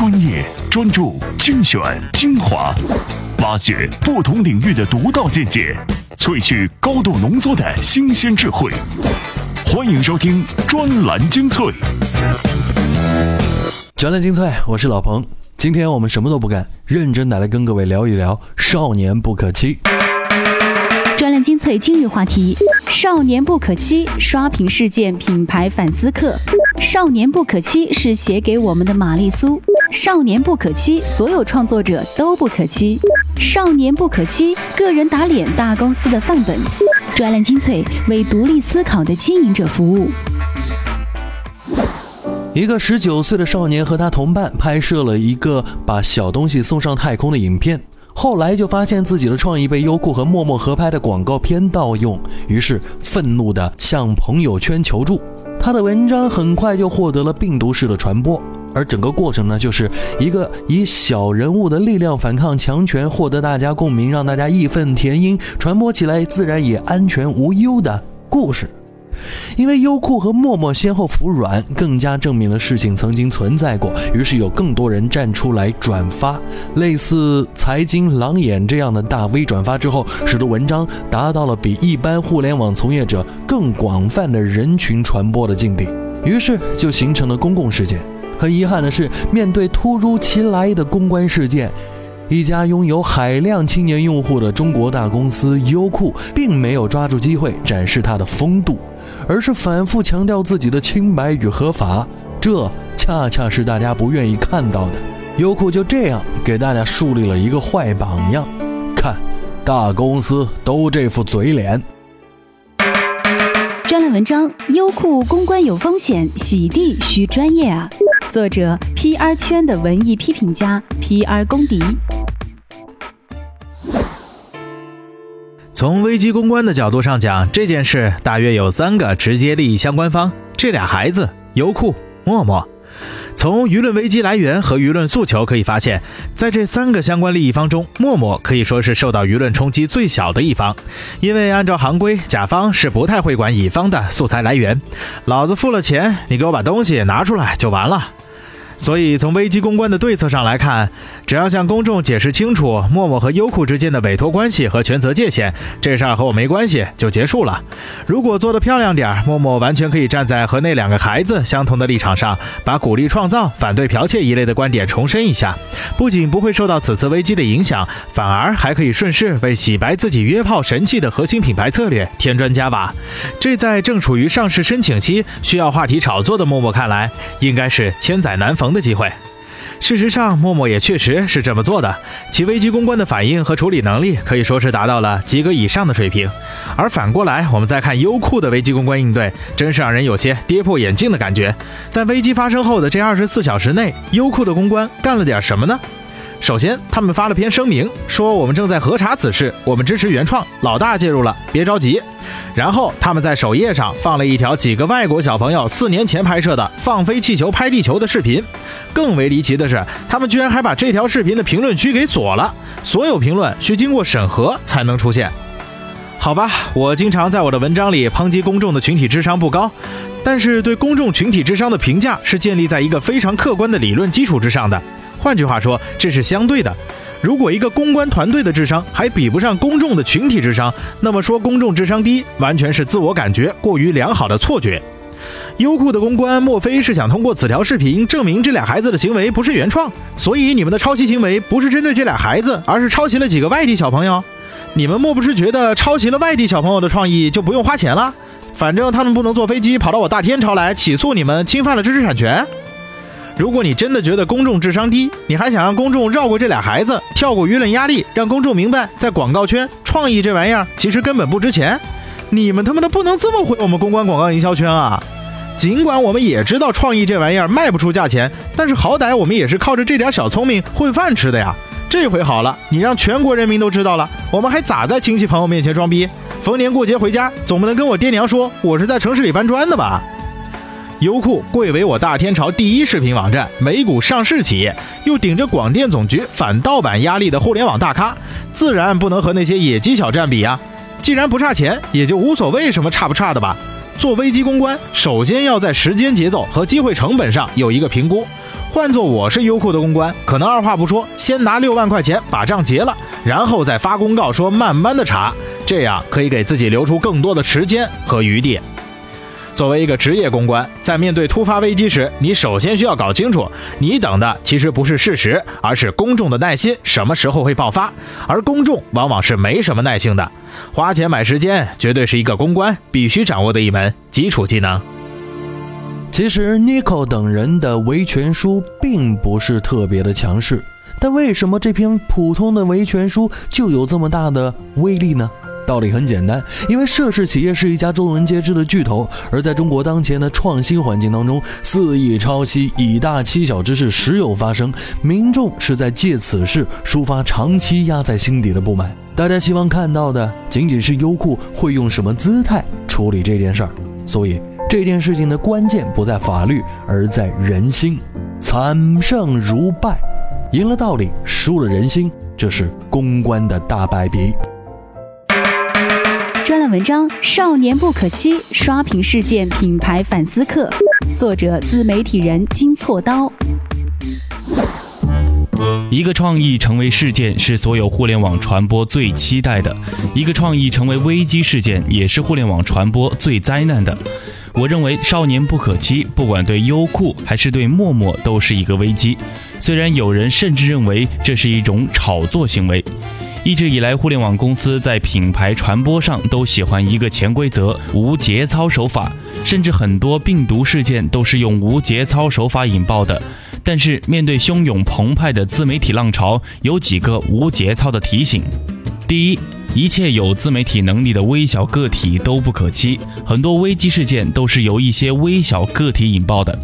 专业、专注、精选、精华，挖掘不同领域的独到见解，萃取高度浓缩的新鲜智慧。欢迎收听专栏精粹。专栏精粹，我是老彭。今天我们什么都不干，认真的来跟各位聊一聊《少年不可欺》。精粹今日话题：少年不可欺，刷屏事件品牌反思课。少年不可欺是写给我们的玛丽苏。少年不可欺，所有创作者都不可欺。少年不可欺，个人打脸大公司的范本。专栏精粹为独立思考的经营者服务。一个十九岁的少年和他同伴拍摄了一个把小东西送上太空的影片。后来就发现自己的创意被优酷和陌陌合拍的广告片盗用，于是愤怒地向朋友圈求助。他的文章很快就获得了病毒式的传播，而整个过程呢，就是一个以小人物的力量反抗强权，获得大家共鸣，让大家义愤填膺，传播起来自然也安全无忧的故事。因为优酷和陌陌先后服软，更加证明了事情曾经存在过。于是有更多人站出来转发，类似财经狼眼这样的大 V 转发之后，使得文章达到了比一般互联网从业者更广泛的人群传播的境地。于是就形成了公共事件。很遗憾的是，面对突如其来的公关事件，一家拥有海量青年用户的中国大公司优酷，并没有抓住机会展示它的风度。而是反复强调自己的清白与合法，这恰恰是大家不愿意看到的。优酷就这样给大家树立了一个坏榜样，看，大公司都这副嘴脸。专栏文章：优酷公关有风险，洗地需专业啊。作者：PR 圈的文艺批评家，PR 公敌。从危机公关的角度上讲，这件事大约有三个直接利益相关方：这俩孩子、优酷、陌陌。从舆论危机来源和舆论诉求可以发现，在这三个相关利益方中，陌陌可以说是受到舆论冲击最小的一方，因为按照行规，甲方是不太会管乙方的素材来源，老子付了钱，你给我把东西拿出来就完了。所以，从危机公关的对策上来看，只要向公众解释清楚陌陌和优酷之间的委托关系和权责界限，这事儿和我没关系就结束了。如果做得漂亮点，陌陌完全可以站在和那两个孩子相同的立场上，把鼓励创造、反对剽窃一类的观点重申一下。不仅不会受到此次危机的影响，反而还可以顺势为洗白自己约炮神器的核心品牌策略添砖加瓦。这在正处于上市申请期、需要话题炒作的陌陌看来，应该是千载难逢。的机会，事实上，陌陌也确实是这么做的。其危机公关的反应和处理能力可以说是达到了及格以上的水平。而反过来，我们再看优酷的危机公关应对，真是让人有些跌破眼镜的感觉。在危机发生后的这二十四小时内，优酷的公关干了点什么呢？首先，他们发了篇声明，说我们正在核查此事，我们支持原创，老大介入了，别着急。然后，他们在首页上放了一条几个外国小朋友四年前拍摄的放飞气球拍地球的视频。更为离奇的是，他们居然还把这条视频的评论区给锁了，所有评论需经过审核才能出现。好吧，我经常在我的文章里抨击公众的群体智商不高，但是对公众群体智商的评价是建立在一个非常客观的理论基础之上的。换句话说，这是相对的。如果一个公关团队的智商还比不上公众的群体智商，那么说公众智商低，完全是自我感觉过于良好的错觉。优酷的公关莫非是想通过此条视频证明这俩孩子的行为不是原创？所以你们的抄袭行为不是针对这俩孩子，而是抄袭了几个外地小朋友？你们莫不是觉得抄袭了外地小朋友的创意就不用花钱了？反正他们不能坐飞机跑到我大天朝来起诉你们侵犯了知识产权。如果你真的觉得公众智商低，你还想让公众绕过这俩孩子，跳过舆论压力，让公众明白在广告圈创意这玩意儿其实根本不值钱，你们他妈的不能这么毁我们公关广告营销圈啊！尽管我们也知道创意这玩意儿卖不出价钱，但是好歹我们也是靠着这点小聪明混饭吃的呀。这回好了，你让全国人民都知道了，我们还咋在亲戚朋友面前装逼？逢年过节回家，总不能跟我爹娘说我是在城市里搬砖的吧？优酷贵为我大天朝第一视频网站，美股上市企业，又顶着广电总局反盗版压力的互联网大咖，自然不能和那些野鸡小站比啊！既然不差钱，也就无所谓什么差不差的吧。做危机公关，首先要在时间节奏和机会成本上有一个评估。换做我是优酷的公关，可能二话不说，先拿六万块钱把账结了，然后再发公告说慢慢的查，这样可以给自己留出更多的时间和余地。作为一个职业公关，在面对突发危机时，你首先需要搞清楚，你等的其实不是事实，而是公众的耐心什么时候会爆发，而公众往往是没什么耐性的。花钱买时间，绝对是一个公关必须掌握的一门基础技能。其实 n i c o 等人的维权书并不是特别的强势，但为什么这篇普通的维权书就有这么大的威力呢？道理很简单，因为涉事企业是一家众人皆知的巨头，而在中国当前的创新环境当中，肆意抄袭、以大欺小之事时有发生，民众是在借此事抒发长期压在心底的不满。大家希望看到的仅仅是优酷会用什么姿态处理这件事儿，所以这件事情的关键不在法律，而在人心。惨胜如败，赢了道理，输了人心，这是公关的大败笔。专栏文章《少年不可欺》，刷屏事件品牌反思课，作者自媒体人金错刀。一个创意成为事件，是所有互联网传播最期待的；一个创意成为危机事件，也是互联网传播最灾难的。我认为《少年不可欺》，不管对优酷还是对陌陌，都是一个危机。虽然有人甚至认为这是一种炒作行为。一直以来，互联网公司在品牌传播上都喜欢一个潜规则——无节操手法，甚至很多病毒事件都是用无节操手法引爆的。但是，面对汹涌澎湃的自媒体浪潮，有几个无节操的提醒：第一，一切有自媒体能力的微小个体都不可欺，很多危机事件都是由一些微小个体引爆的。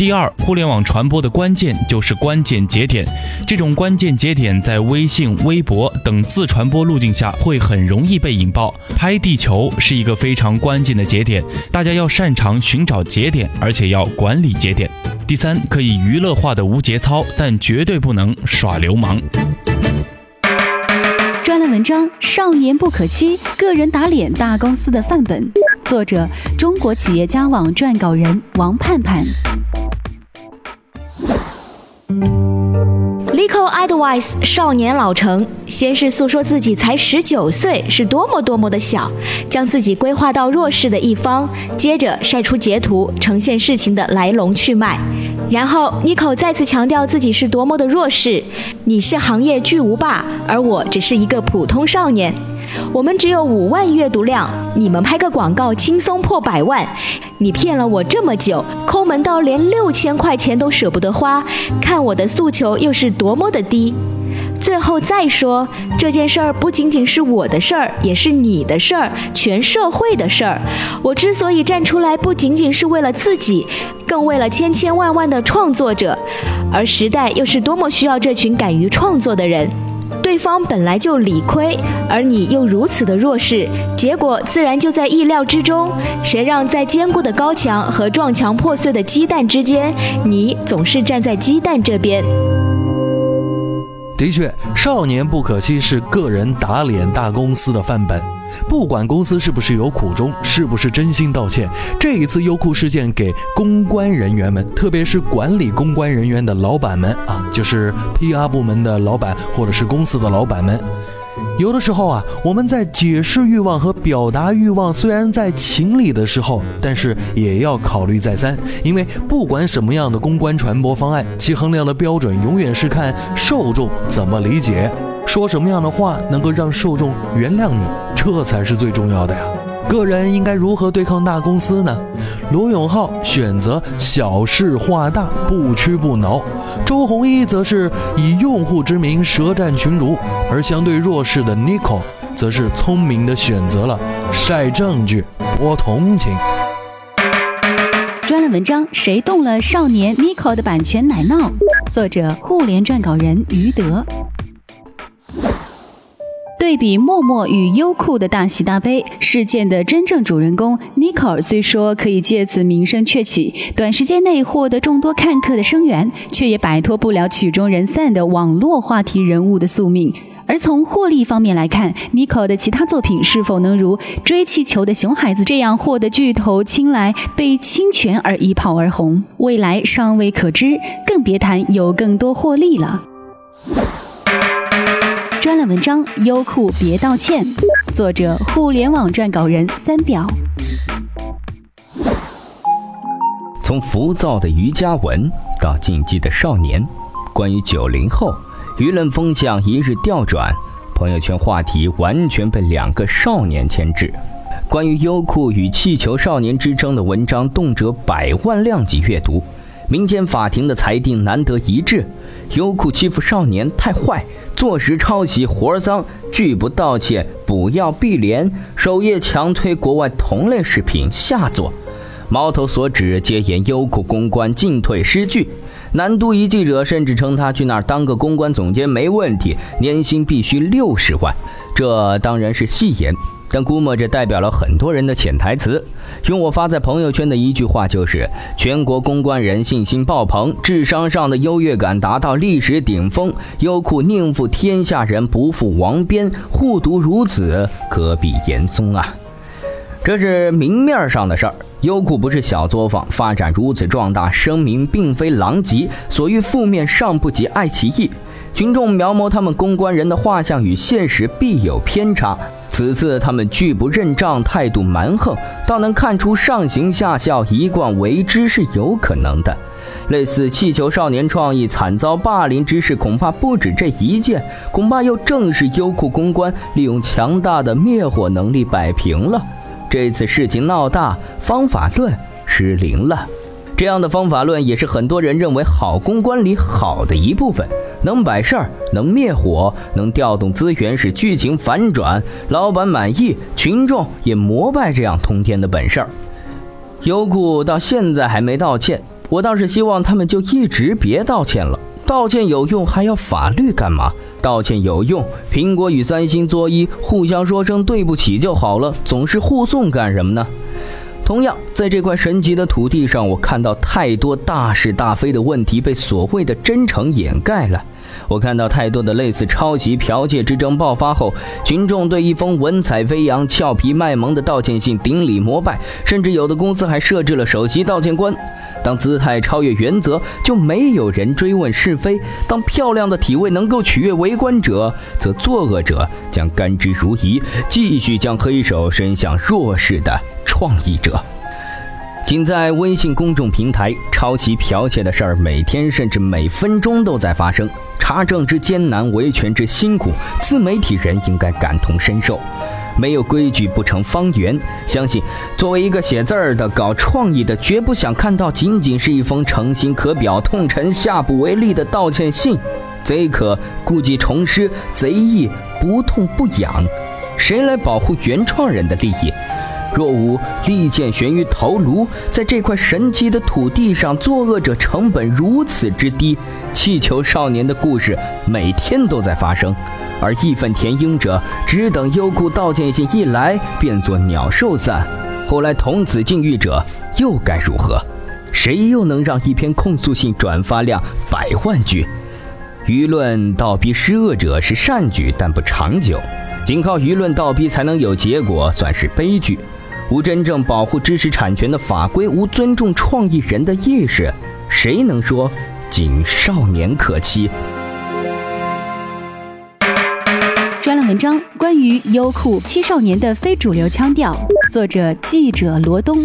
第二，互联网传播的关键就是关键节点，这种关键节点在微信、微博等自传播路径下会很容易被引爆。拍地球是一个非常关键的节点，大家要擅长寻找节点，而且要管理节点。第三，可以娱乐化的无节操，但绝对不能耍流氓。专栏文章《少年不可欺》，个人打脸大公司的范本，作者：中国企业家网撰稿人王盼盼。Nico Advice 少年老成，先是诉说自己才十九岁是多么多么的小，将自己规划到弱势的一方，接着晒出截图，呈现事情的来龙去脉，然后 Nico 再次强调自己是多么的弱势，你是行业巨无霸，而我只是一个普通少年。我们只有五万阅读量，你们拍个广告轻松破百万。你骗了我这么久，抠门到连六千块钱都舍不得花，看我的诉求又是多么的低。最后再说这件事儿不仅仅是我的事儿，也是你的事儿，全社会的事儿。我之所以站出来，不仅仅是为了自己，更为了千千万万的创作者。而时代又是多么需要这群敢于创作的人。对方本来就理亏，而你又如此的弱势，结果自然就在意料之中。谁让在坚固的高墙和撞墙破碎的鸡蛋之间，你总是站在鸡蛋这边？的确，少年不可欺是个人打脸大公司的范本。不管公司是不是有苦衷，是不是真心道歉，这一次优酷事件给公关人员们，特别是管理公关人员的老板们啊，就是 PR 部门的老板或者是公司的老板们。有的时候啊，我们在解释欲望和表达欲望虽然在情理的时候，但是也要考虑再三，因为不管什么样的公关传播方案，其衡量的标准永远是看受众怎么理解，说什么样的话能够让受众原谅你，这才是最重要的呀。个人应该如何对抗大公司呢？罗永浩选择小事化大，不屈不挠；周鸿祎则是以用户之名舌战群儒，而相对弱势的 Nico 则是聪明的选择了晒证据、博同情。专栏文章：谁动了少年 Nico 的版权奶酪？作者：互联撰稿人于德。对比陌陌与优酷的大喜大悲事件的真正主人公 Nico，虽说可以借此名声鹊起，短时间内获得众多看客的声援，却也摆脱不了曲终人散的网络话题人物的宿命。而从获利方面来看，Nico 的其他作品是否能如《追气球的熊孩子》这样获得巨头青睐，被侵权而一炮而红，未来尚未可知，更别谈有更多获利了。专栏文章：优酷别道歉，作者：互联网撰稿人三表。从浮躁的瑜伽文到进击的少年，关于九零后。舆论风向一日调转，朋友圈话题完全被两个少年牵制。关于优酷与气球少年之争的文章，动辄百万量级阅读。民间法庭的裁定难得一致：优酷欺负少年太坏，坐实抄袭活儿脏，拒不道歉，不要碧莲。首页强推国外同类视频下作，矛头所指皆言优酷公关进退失据。南都一记者甚至称他去那儿当个公关总监没问题，年薪必须六十万。这当然是戏言，但估摸着代表了很多人的潜台词。用我发在朋友圈的一句话就是：全国公关人信心爆棚，智商上的优越感达到历史顶峰。优酷宁负天下人，不负王编，护犊如此，可比严嵩啊！这是明面上的事儿。优酷不是小作坊，发展如此壮大，声名并非狼藉，所遇负面尚不及爱奇艺。群众描摹他们公关人的画像与现实必有偏差。此次他们拒不认账，态度蛮横，倒能看出上行下效，一贯为之是有可能的。类似气球少年创意惨遭霸凌之事，恐怕不止这一件，恐怕又正是优酷公关利用强大的灭火能力摆平了。这次事情闹大，方法论失灵了。这样的方法论也是很多人认为好公关里好的一部分：能摆事儿，能灭火，能调动资源使剧情反转，老板满意，群众也膜拜这样通天的本事儿。优酷到现在还没道歉，我倒是希望他们就一直别道歉了。道歉有用，还要法律干嘛？道歉有用，苹果与三星作揖，互相说声对不起就好了，总是护送干什么呢？同样，在这块神奇的土地上，我看到太多大是大非的问题被所谓的真诚掩盖了。我看到太多的类似抄袭、剽窃之争爆发后，群众对一封文采飞扬、俏皮卖萌的道歉信顶礼膜拜，甚至有的公司还设置了首席道歉官。当姿态超越原则，就没有人追问是非；当漂亮的体位能够取悦围观者，则作恶者将甘之如饴，继续将黑手伸向弱势的创意者。仅在微信公众平台，抄袭剽窃的事儿每天甚至每分钟都在发生。查证之艰难，维权之辛苦，自媒体人应该感同身受。没有规矩不成方圆。相信作为一个写字儿的、搞创意的，绝不想看到仅仅是一封诚心可表、痛陈下不为例的道歉信。贼可故技重施，贼亦不痛不痒。谁来保护原创人的利益？若无利剑悬于头颅，在这块神奇的土地上，作恶者成本如此之低。气球少年的故事每天都在发生，而义愤填膺者只等优酷道歉信一来，便作鸟兽散。后来童子禁欲者又该如何？谁又能让一篇控诉信转发量百万句？舆论倒逼施恶者是善举，但不长久。仅靠舆论倒逼才能有结果，算是悲剧。无真正保护知识产权的法规，无尊重创意人的意识，谁能说仅少年可欺？专栏文章关于优酷七少年的非主流腔调，作者记者罗东。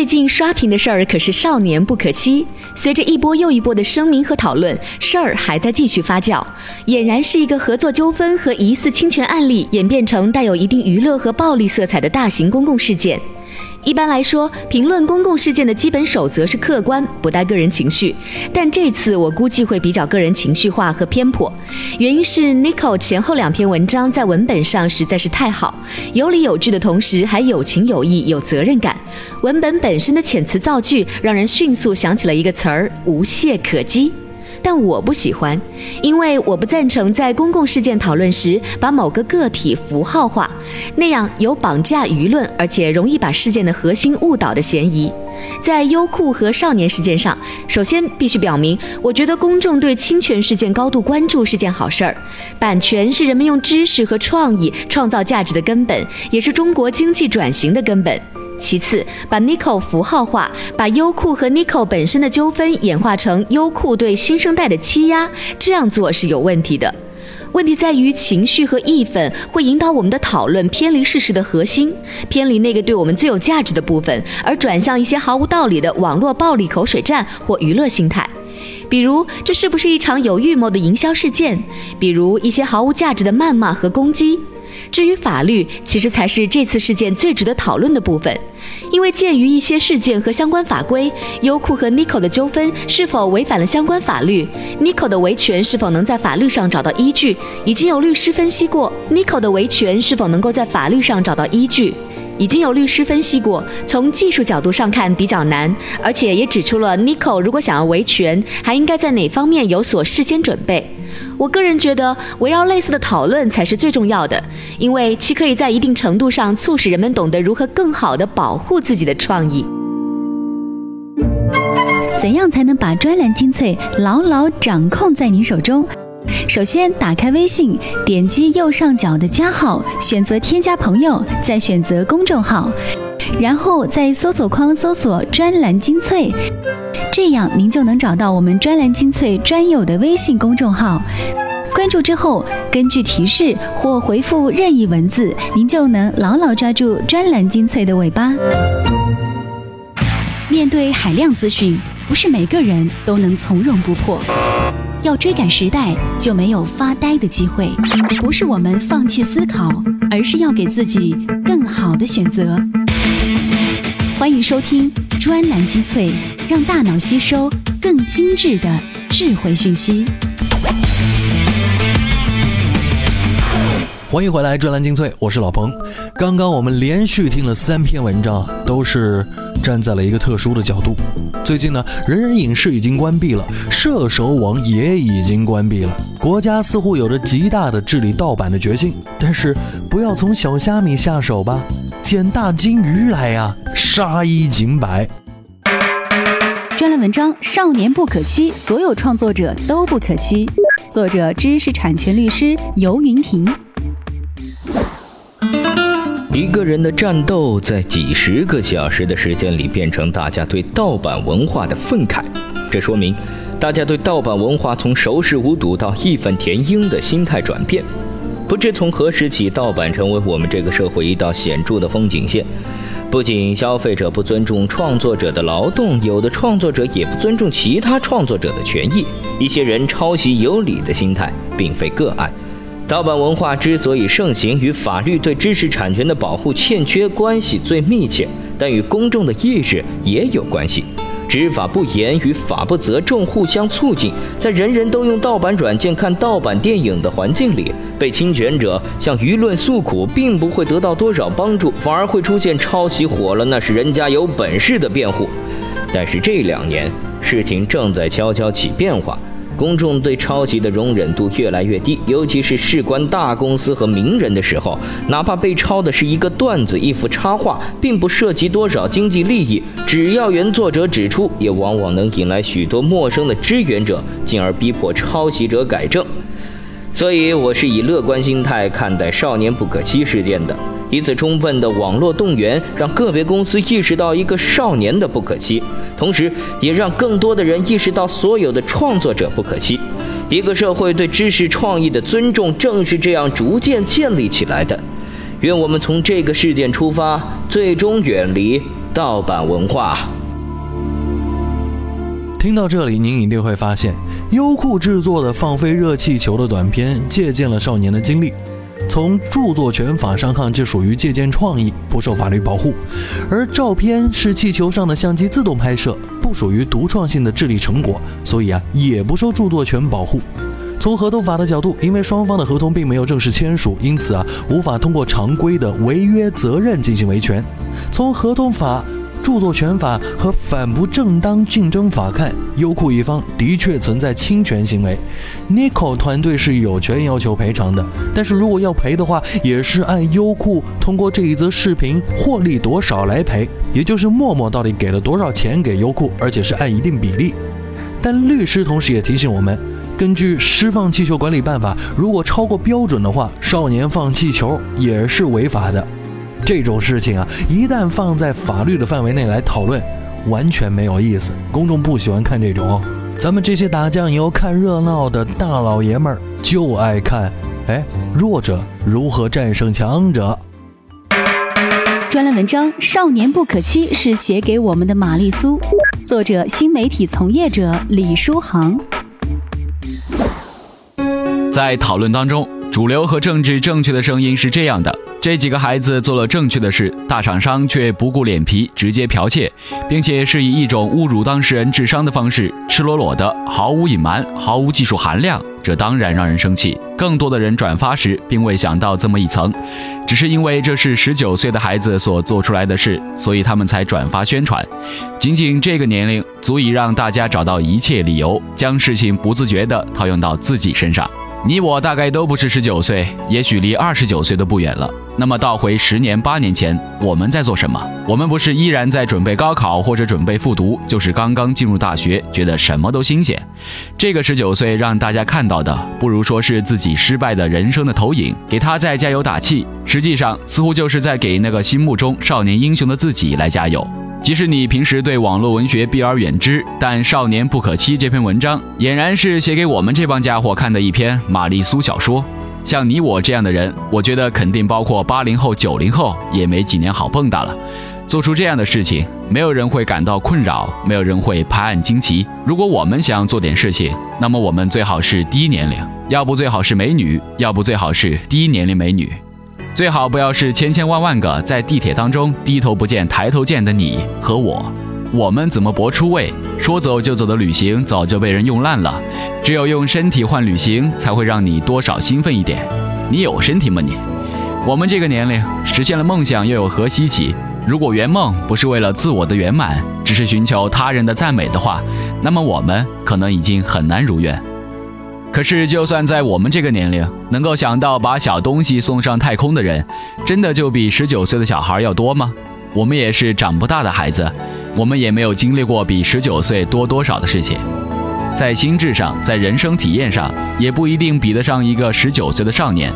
最近刷屏的事儿可是少年不可欺。随着一波又一波的声明和讨论，事儿还在继续发酵，俨然是一个合作纠纷和疑似侵权案例演变成带有一定娱乐和暴力色彩的大型公共事件。一般来说，评论公共事件的基本守则是客观，不带个人情绪。但这次我估计会比较个人情绪化和偏颇，原因是 Nico 前后两篇文章在文本上实在是太好，有理有据的同时还有情有义、有责任感。文本本身的遣词造句，让人迅速想起了一个词儿“无懈可击”。但我不喜欢，因为我不赞成在公共事件讨论时把某个个体符号化，那样有绑架舆论，而且容易把事件的核心误导的嫌疑。在优酷和少年事件上，首先必须表明，我觉得公众对侵权事件高度关注是件好事儿。版权是人们用知识和创意创造价值的根本，也是中国经济转型的根本。其次，把 n i c o 符号化，把优酷和 n i c o 本身的纠纷演化成优酷对新生代的欺压，这样做是有问题的。问题在于情绪和义愤会引导我们的讨论偏离事实的核心，偏离那个对我们最有价值的部分，而转向一些毫无道理的网络暴力口水战或娱乐心态。比如，这是不是一场有预谋的营销事件？比如一些毫无价值的谩骂和攻击。至于法律，其实才是这次事件最值得讨论的部分，因为鉴于一些事件和相关法规，优酷和 n i c o 的纠纷是否违反了相关法律 n i c o 的维权是否能在法律上找到依据，已经有律师分析过 n i c o 的维权是否能够在法律上找到依据。已经有律师分析过，从技术角度上看比较难，而且也指出了 n i c o 如果想要维权，还应该在哪方面有所事先准备。我个人觉得，围绕类似的讨论才是最重要的，因为其可以在一定程度上促使人们懂得如何更好地保护自己的创意。怎样才能把专栏精粹牢牢掌控在你手中？首先，打开微信，点击右上角的加号，选择添加朋友，再选择公众号，然后在搜索框搜索“专栏精粹”，这样您就能找到我们专栏精粹专有的微信公众号。关注之后，根据提示或回复任意文字，您就能牢牢抓住专栏精粹的尾巴。面对海量资讯，不是每个人都能从容不迫。要追赶时代，就没有发呆的机会。不是我们放弃思考，而是要给自己更好的选择。欢迎收听专栏精粹，让大脑吸收更精致的智慧讯息。欢迎回来，专栏精粹，我是老彭。刚刚我们连续听了三篇文章，都是站在了一个特殊的角度。最近呢，人人影视已经关闭了，射手网也已经关闭了。国家似乎有着极大的治理盗版的决心，但是不要从小虾米下手吧，捡大金鱼来呀，杀一儆百。专栏文章：少年不可欺，所有创作者都不可欺。作者：知识产权律师游云婷。一个人的战斗，在几十个小时的时间里，变成大家对盗版文化的愤慨。这说明，大家对盗版文化从熟视无睹到义愤填膺的心态转变。不知从何时起，盗版成为我们这个社会一道显著的风景线。不仅消费者不尊重创作者的劳动，有的创作者也不尊重其他创作者的权益。一些人抄袭有理的心态，并非个案。盗版文化之所以盛行，与法律对知识产权的保护欠缺关系最密切，但与公众的意识也有关系。执法不严与法不责众互相促进，在人人都用盗版软件看盗版电影的环境里，被侵权者向舆论诉苦，并不会得到多少帮助，反而会出现抄袭火了那是人家有本事的辩护。但是这两年，事情正在悄悄起变化。公众对抄袭的容忍度越来越低，尤其是事关大公司和名人的时候，哪怕被抄的是一个段子、一幅插画，并不涉及多少经济利益，只要原作者指出，也往往能引来许多陌生的支援者，进而逼迫抄袭者改正。所以，我是以乐观心态看待“少年不可欺”事件的。以此充分的网络动员，让个别公司意识到一个少年的不可欺，同时也让更多的人意识到所有的创作者不可欺。一个社会对知识创意的尊重，正是这样逐渐建立起来的。愿我们从这个事件出发，最终远离盗版文化。听到这里，您一定会发现，优酷制作的《放飞热气球》的短片，借鉴了少年的经历。从著作权法上看，这属于借鉴创意，不受法律保护；而照片是气球上的相机自动拍摄，不属于独创性的智力成果，所以啊，也不受著作权保护。从合同法的角度，因为双方的合同并没有正式签署，因此啊，无法通过常规的违约责任进行维权。从合同法著作权法和反不正当竞争法看，优酷一方的确存在侵权行为。Nico 团队是有权要求赔偿的，但是如果要赔的话，也是按优酷通过这一则视频获利多少来赔，也就是默默到底给了多少钱给优酷，而且是按一定比例。但律师同时也提醒我们，根据释放气球管理办法，如果超过标准的话，少年放气球也是违法的。这种事情啊，一旦放在法律的范围内来讨论，完全没有意思。公众不喜欢看这种，咱们这些打酱油、看热闹的大老爷们儿就爱看。哎，弱者如何战胜强者？专栏文章《少年不可欺》是写给我们的玛丽苏，作者新媒体从业者李书航。在讨论当中，主流和政治正确的声音是这样的。这几个孩子做了正确的事，大厂商却不顾脸皮直接剽窃，并且是以一种侮辱当事人智商的方式，赤裸裸的、毫无隐瞒、毫无技术含量，这当然让人生气。更多的人转发时并未想到这么一层，只是因为这是十九岁的孩子所做出来的事，所以他们才转发宣传。仅仅这个年龄，足以让大家找到一切理由，将事情不自觉地套用到自己身上。你我大概都不是十九岁，也许离二十九岁都不远了。那么倒回十年八年前，我们在做什么？我们不是依然在准备高考或者准备复读，就是刚刚进入大学，觉得什么都新鲜。这个十九岁让大家看到的，不如说是自己失败的人生的投影，给他在加油打气。实际上，似乎就是在给那个心目中少年英雄的自己来加油。即使你平时对网络文学避而远之，但《少年不可欺》这篇文章俨然是写给我们这帮家伙看的一篇玛丽苏小说。像你我这样的人，我觉得肯定包括八零后、九零后，也没几年好蹦跶了。做出这样的事情，没有人会感到困扰，没有人会拍案惊奇。如果我们想做点事情，那么我们最好是低年龄，要不最好是美女，要不最好是低年龄美女。最好不要是千千万万个在地铁当中低头不见抬头见的你和我，我们怎么搏出位？说走就走的旅行早就被人用烂了，只有用身体换旅行，才会让你多少兴奋一点。你有身体吗你？我们这个年龄实现了梦想又有何稀奇？如果圆梦不是为了自我的圆满，只是寻求他人的赞美的话，那么我们可能已经很难如愿。可是，就算在我们这个年龄，能够想到把小东西送上太空的人，真的就比十九岁的小孩要多吗？我们也是长不大的孩子，我们也没有经历过比十九岁多多少的事情，在心智上，在人生体验上，也不一定比得上一个十九岁的少年。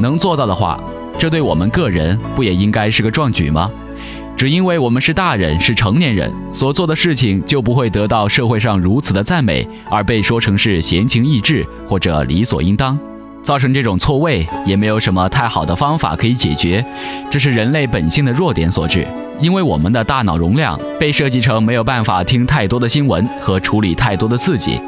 能做到的话，这对我们个人不也应该是个壮举吗？只因为我们是大人，是成年人，所做的事情就不会得到社会上如此的赞美，而被说成是闲情逸致或者理所应当。造成这种错位，也没有什么太好的方法可以解决，这是人类本性的弱点所致。因为我们的大脑容量被设计成没有办法听太多的新闻和处理太多的刺激，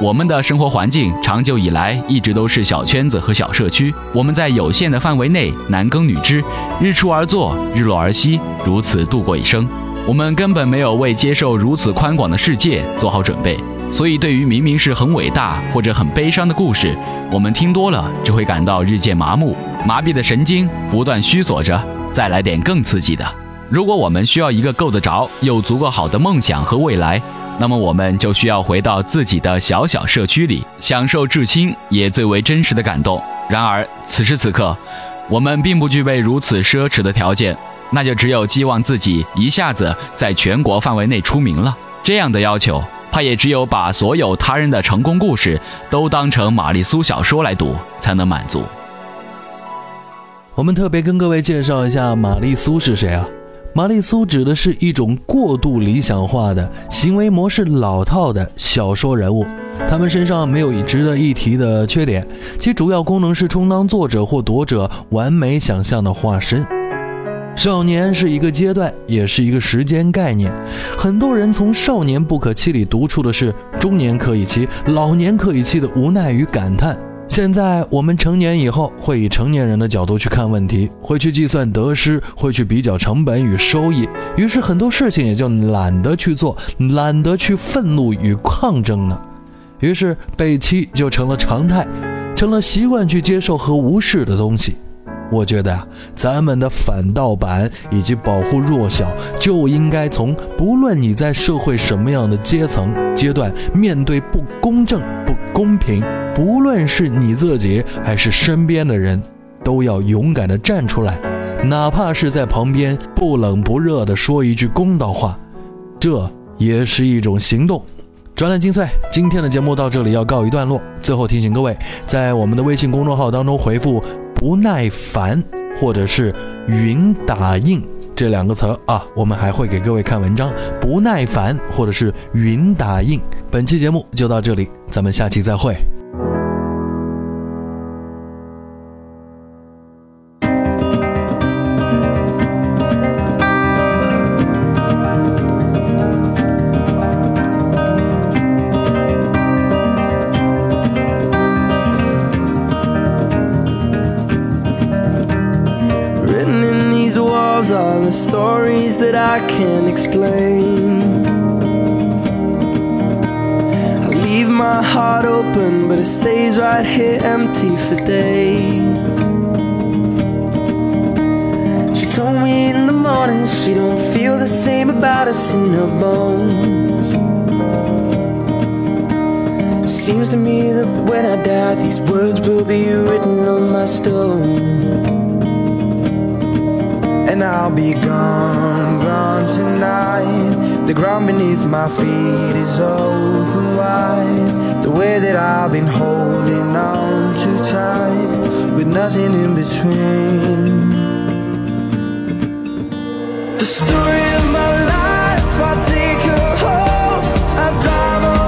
我们的生活环境长久以来一直都是小圈子和小社区，我们在有限的范围内男耕女织，日出而作，日落而息，如此度过一生。我们根本没有为接受如此宽广的世界做好准备，所以对于明明是很伟大或者很悲伤的故事，我们听多了只会感到日渐麻木，麻痹的神经不断虚索着，再来点更刺激的。如果我们需要一个够得着又足够好的梦想和未来，那么我们就需要回到自己的小小社区里，享受至亲也最为真实的感动。然而此时此刻，我们并不具备如此奢侈的条件，那就只有寄望自己一下子在全国范围内出名了。这样的要求，怕也只有把所有他人的成功故事都当成玛丽苏小说来读，才能满足。我们特别跟各位介绍一下玛丽苏是谁啊？玛丽苏指的是一种过度理想化的行为模式、老套的小说人物，他们身上没有值得一提的缺点，其主要功能是充当作者或读者完美想象的化身。少年是一个阶段，也是一个时间概念。很多人从《少年不可欺》里读出的是中年可以欺、老年可以欺的无奈与感叹。现在我们成年以后，会以成年人的角度去看问题，会去计算得失，会去比较成本与收益，于是很多事情也就懒得去做，懒得去愤怒与抗争了。于是被欺就成了常态，成了习惯去接受和无视的东西。我觉得啊，咱们的反盗版以及保护弱小，就应该从不论你在社会什么样的阶层阶段，面对不公正、不公平，不论是你自己还是身边的人，都要勇敢的站出来，哪怕是在旁边不冷不热的说一句公道话，这也是一种行动。专栏精粹，今天的节目到这里要告一段落。最后提醒各位，在我们的微信公众号当中回复“不耐烦”或者是“云打印”这两个词啊，我们还会给各位看文章。不耐烦或者是“云打印”。本期节目就到这里，咱们下期再会。Open, but it stays right here empty for days. She told me in the morning she don't feel the same about us in her bones. Seems to me that when I die, these words will be written on my stone. And I'll be gone, gone tonight. The ground beneath my feet is open wide. The way that I've been holding on too tight, with nothing in between. The story of my life, I take her home. I drive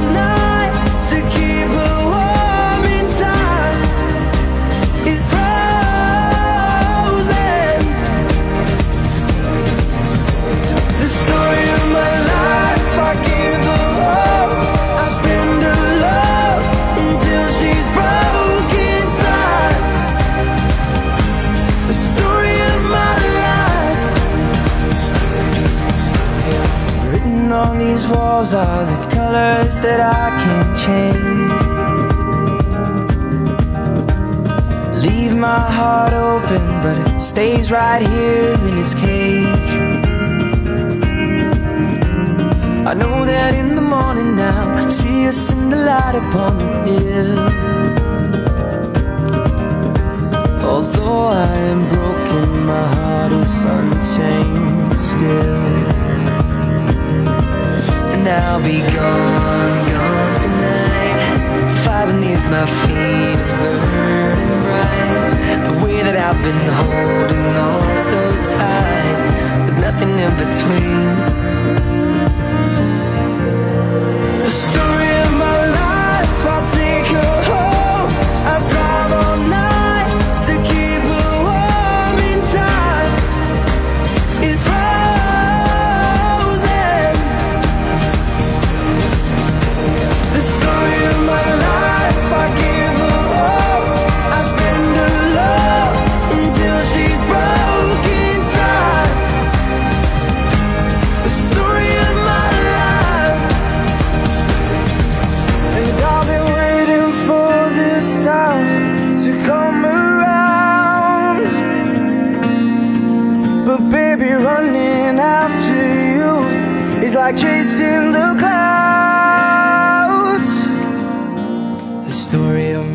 colors that I can't change. Leave my heart open, but it stays right here in its cage. I know that in the morning now, see us in the light upon the hill. Although I am broken, my heart is unchained still. I'll be gone, gone tonight. Fire beneath my feet is burning bright. The way that I've been holding on so tight, with nothing in between. The